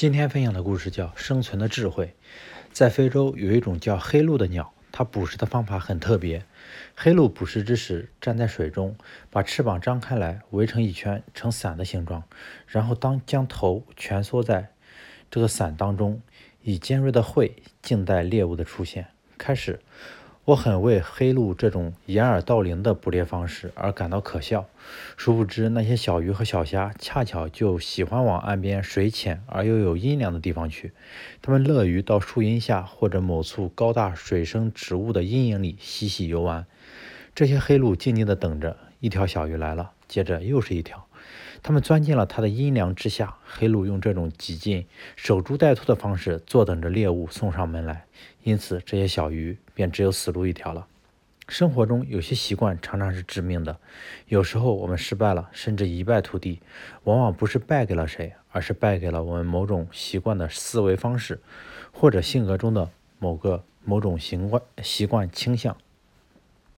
今天分享的故事叫《生存的智慧》。在非洲有一种叫黑鹭的鸟，它捕食的方法很特别。黑鹭捕食之时，站在水中，把翅膀张开来，围成一圈，呈伞的形状，然后当将头蜷缩在这个伞当中，以尖锐的喙静待猎物的出现。开始。我很为黑鹭这种掩耳盗铃的捕猎方式而感到可笑。殊不知，那些小鱼和小虾恰巧就喜欢往岸边水浅而又有阴凉的地方去。它们乐于到树荫下或者某处高大水生植物的阴影里嬉戏游玩。这些黑鹭静静地等着，一条小鱼来了，接着又是一条。它们钻进了它的阴凉之下。黑鹭用这种极尽守株待兔的方式，坐等着猎物送上门来。因此，这些小鱼便只有死路一条了。生活中有些习惯常常是致命的。有时候我们失败了，甚至一败涂地，往往不是败给了谁，而是败给了我们某种习惯的思维方式，或者性格中的某个某种习惯习惯倾向。